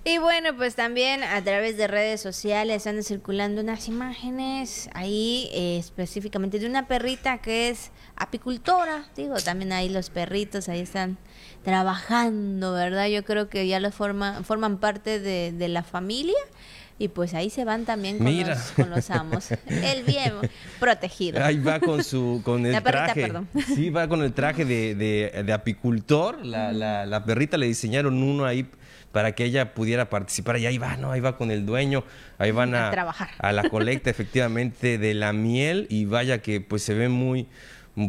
Y bueno, pues también a través de redes sociales andan circulando unas imágenes ahí eh, específicamente de una perrita que es apicultora. Digo, también ahí los perritos ahí están trabajando, ¿verdad? Yo creo que ya los forman, forman parte de, de la familia y pues ahí se van también con, Los, con los amos. El bien protegido. Ahí va con su con el traje. Sí, va con el traje de, de, apicultor. La, la, la, perrita le diseñaron uno ahí para que ella pudiera participar. Y ahí va, ¿no? Ahí va con el dueño, ahí van a, a, la colecta efectivamente de la miel y vaya que pues se ve muy,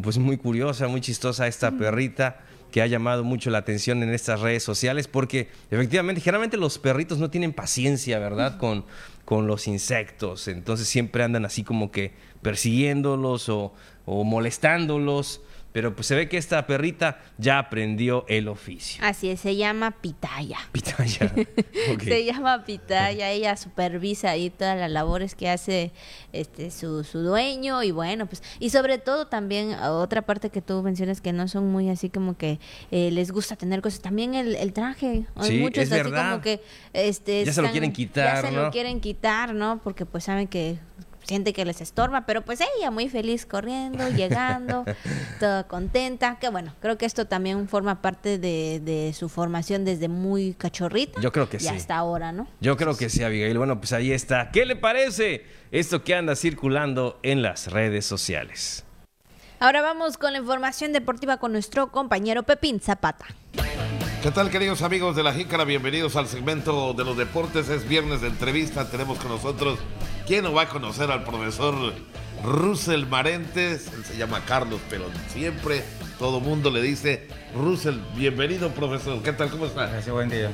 pues muy curiosa, muy chistosa esta perrita que ha llamado mucho la atención en estas redes sociales porque efectivamente generalmente los perritos no tienen paciencia, ¿verdad? Con, con los insectos, entonces siempre andan así como que persiguiéndolos o, o molestándolos pero pues se ve que esta perrita ya aprendió el oficio. Así es, se llama Pitaya. Pitaya. Se llama Pitaya, ella supervisa ahí todas las labores que hace este su, su dueño y bueno, pues y sobre todo también otra parte que tú mencionas que no son muy así como que eh, les gusta tener cosas, también el, el traje, hay muchos es así como que este ya se lo quieren quitar, ya se lo quieren quitar, ¿no? Porque pues saben que siente que les estorba, pero pues ella muy feliz corriendo, llegando, toda contenta, que bueno, creo que esto también forma parte de, su formación desde muy cachorrita. Yo creo que sí. Y hasta ahora, ¿no? Yo creo que sí, Abigail. Bueno, pues ahí está. ¿Qué le parece esto que anda circulando en las redes sociales? Ahora vamos con la información deportiva con nuestro compañero Pepín Zapata. ¿Qué tal queridos amigos de la Jícara? Bienvenidos al segmento de los deportes. Es viernes de entrevista. Tenemos con nosotros, ¿quién no va a conocer al profesor Russell Marentes? Él se llama Carlos, pero siempre todo mundo le dice Russell. Bienvenido profesor. ¿Qué tal? ¿Cómo está? Gracias, buen día.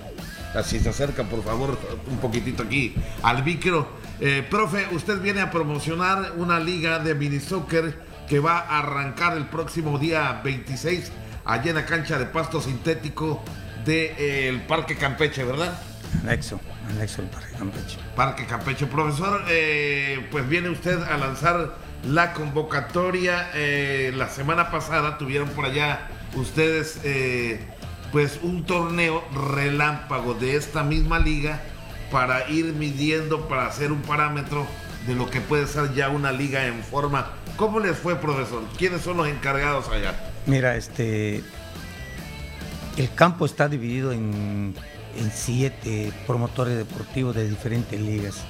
Así se acerca, por favor, un poquitito aquí al micro. Eh, profe, usted viene a promocionar una liga de mini soccer que va a arrancar el próximo día 26 allá en la cancha de pasto sintético del de, eh, Parque Campeche, ¿verdad? Anexo, anexo el Parque Campeche. Parque Campeche. Profesor, eh, pues viene usted a lanzar la convocatoria. Eh, la semana pasada tuvieron por allá ustedes pues un torneo relámpago de esta misma liga para ir midiendo, para hacer un parámetro de lo que puede ser ya una liga en forma. ¿Cómo les fue, profesor? ¿Quiénes son los encargados allá? Mira, este, el campo está dividido en, siete promotores deportivos de diferentes ligas.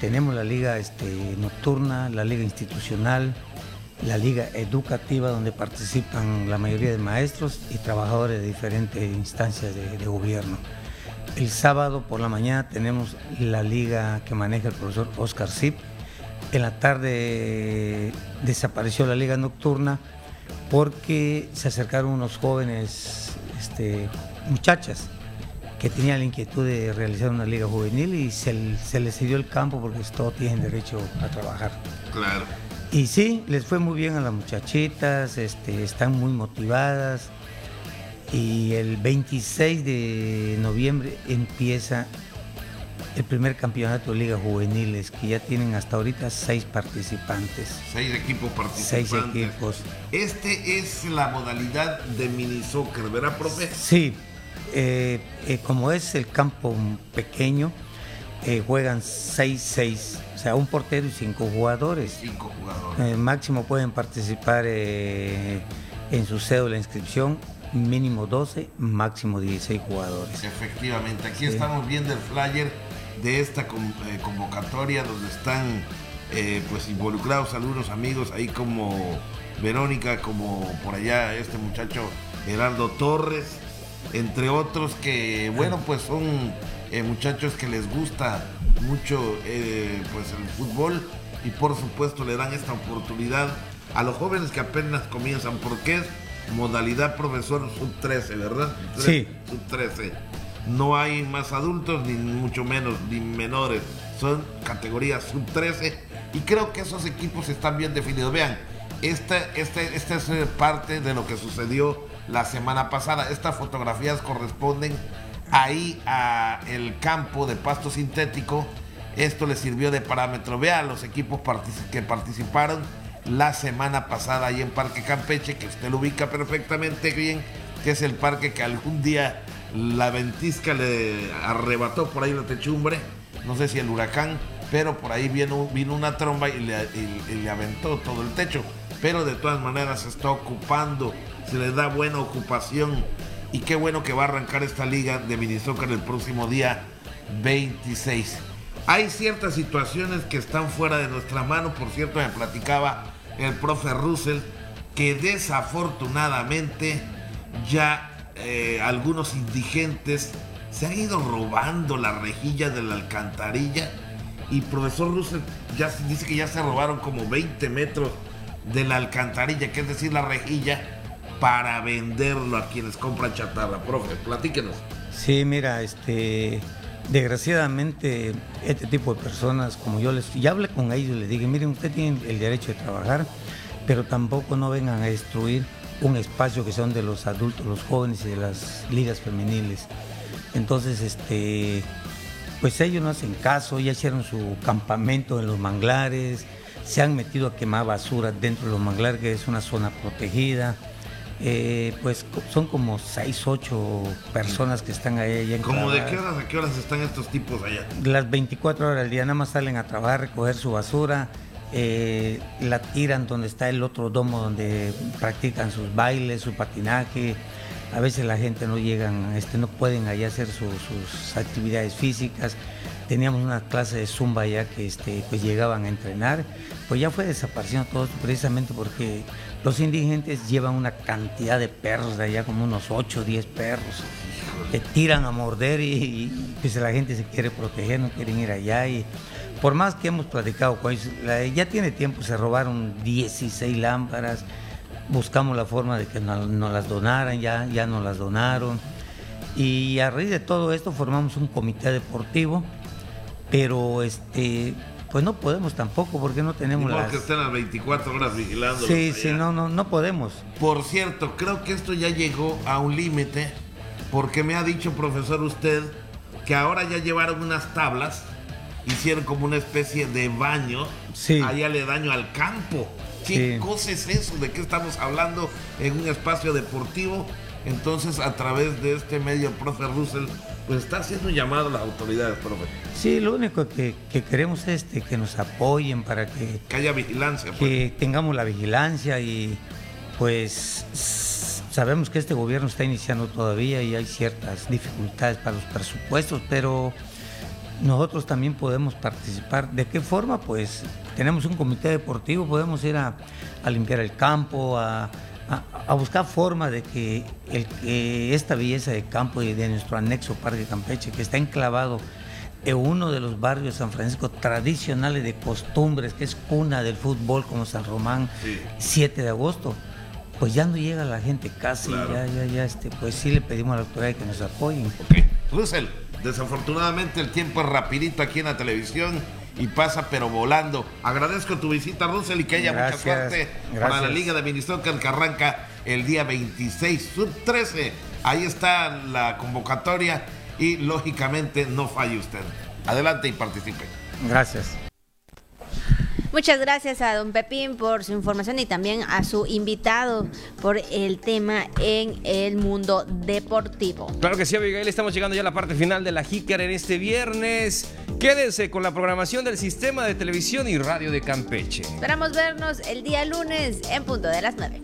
Tenemos la liga este, nocturna, la liga institucional, la liga educativa donde participan la mayoría de maestros y trabajadores de diferentes instancias de, gobierno. El sábado por la mañana tenemos la liga que maneja el profesor Oscar Zip. En la tarde desapareció la liga nocturna porque se acercaron unos jóvenes este, muchachas que tenían la inquietud de realizar una liga juvenil y se, les dio el campo porque todos tienen derecho a trabajar. Claro. Y sí, les fue muy bien a las muchachitas, este, están muy motivadas. Y el 26 de noviembre empieza el primer campeonato de Liga Juveniles, que ya tienen hasta ahorita seis participantes. Seis equipos participantes. Seis equipos. Este es la modalidad de mini soccer, ¿verdad, profe? Sí, eh, eh, como es el campo pequeño, eh, juegan 6-6, o sea, un portero y cinco jugadores. Cinco jugadores. máximo pueden participar en su cédula de inscripción mínimo 12, máximo 16 jugadores. Efectivamente, aquí estamos viendo el flyer de esta convocatoria donde están pues involucrados algunos amigos ahí como Verónica, como por allá este muchacho Gerardo Torres, entre otros que, bueno, pues son eh, muchachos que les gusta mucho eh, pues el fútbol y por supuesto le dan esta oportunidad a los jóvenes que apenas comienzan, porque es modalidad profesor sub 13, ¿verdad? Sí. Sub 13. No hay más adultos, ni mucho menos, ni menores. Son categorías sub 13 y creo que esos equipos están bien definidos. Vean, esta, este, esta es eh, parte de lo que sucedió la semana pasada. Estas fotografías corresponden ahí a el campo de pasto sintético. Esto le sirvió de parámetro. Vea los equipos que participaron la semana pasada ahí en Parque Campeche, que usted lo ubica perfectamente bien, que es el parque que algún día la ventisca le arrebató por ahí la techumbre, no sé si el huracán, pero por ahí vino, una tromba y le, le aventó todo el techo. Pero de todas maneras se está ocupando se les da buena ocupación. Y qué bueno que va a arrancar esta liga de minisoccer el próximo día 26. Hay ciertas situaciones que están fuera de nuestra mano. Por cierto, me platicaba el profe Russell que desafortunadamente ya eh, algunos indigentes se han ido robando la rejilla de la alcantarilla. Y profesor Russell ya dice que ya se robaron como 20 metros de la alcantarilla, que es decir, la rejilla para venderlo a quienes compran chatarra. Profe, platíquenos. Sí, mira, este, desgraciadamente este tipo de personas, como yo les, ya hablé con ellos, les dije, miren, usted tiene el derecho de trabajar, pero tampoco no vengan a destruir un espacio que son de los adultos, los jóvenes y de las ligas femeniles. Entonces, este, pues ellos no hacen caso, ya hicieron su campamento en los manglares, se han metido a quemar basura dentro de los manglares, que es una zona protegida eh, pues son como 6, 8 personas que están ahí. ¿Cómo de qué horas a qué horas están estos tipos allá? Las 24 horas del día nada más salen a trabajar, recoger su basura, eh, la tiran donde está el otro domo donde practican sus bailes, su patinaje. A veces la gente no llegan, este, no pueden allá hacer sus actividades físicas. Teníamos una clase de zumba ya que este, pues llegaban a entrenar, pues ya fue desapareciendo todo precisamente porque los indigentes llevan una cantidad de perros de allá, como unos 8 o 10 perros. Te tiran a morder y, pues la gente se quiere proteger, no quieren ir allá. Y por más que hemos platicado con ellos, ya tiene tiempo, se robaron 16 lámparas. Buscamos la forma de que nos, las donaran, ya, ya nos las donaron. Y a raíz de todo esto formamos un comité deportivo, pero este pues no podemos tampoco porque no tenemos las... que estén las 24 horas vigilando. Sí, sí, no, no, no podemos. Por cierto, creo que esto ya llegó a un límite porque me ha dicho, profesor, usted que ahora ya llevaron unas tablas, hicieron como una especie de baño, sí. allá le daño al campo. ¿Qué cosa es eso? ¿De qué estamos hablando en un espacio deportivo? Entonces, a través de este medio, profe Russell, pues está haciendo un llamado a las autoridades, profe. Sí, lo único que, queremos es este, que nos apoyen para que... Que haya vigilancia. Que pues. tengamos la vigilancia y pues sabemos que este gobierno está iniciando todavía y hay ciertas dificultades para los presupuestos, pero nosotros también podemos participar. ¿De qué forma? Pues tenemos un comité deportivo, podemos ir a limpiar el campo, a a, buscar forma de que, el, esta belleza de campo y de nuestro anexo Parque Campeche, que está enclavado en uno de los barrios de San Francisco tradicionales de costumbres, que es cuna del fútbol como San Román, 7 de agosto, pues ya no llega la gente casi, ya, ya, ya, este, pues sí le pedimos a la autoridad que nos apoyen. Ok, Russell, desafortunadamente el tiempo es rapidito aquí en la televisión y pasa pero volando. Agradezco tu visita, Russell, y que haya mucha suerte para la Liga de Minnesota que arranca el día 26, sub 13. Ahí está la convocatoria y lógicamente no falle usted. Adelante y participe. Gracias. Muchas gracias a don Pepín por su información y también a su invitado por el tema en el mundo deportivo. Claro que sí, Abigail, estamos llegando ya a la parte final de la Jícara en este viernes. Quédense con la programación del sistema de televisión y radio de Campeche. Esperamos vernos el día lunes en punto de las 9.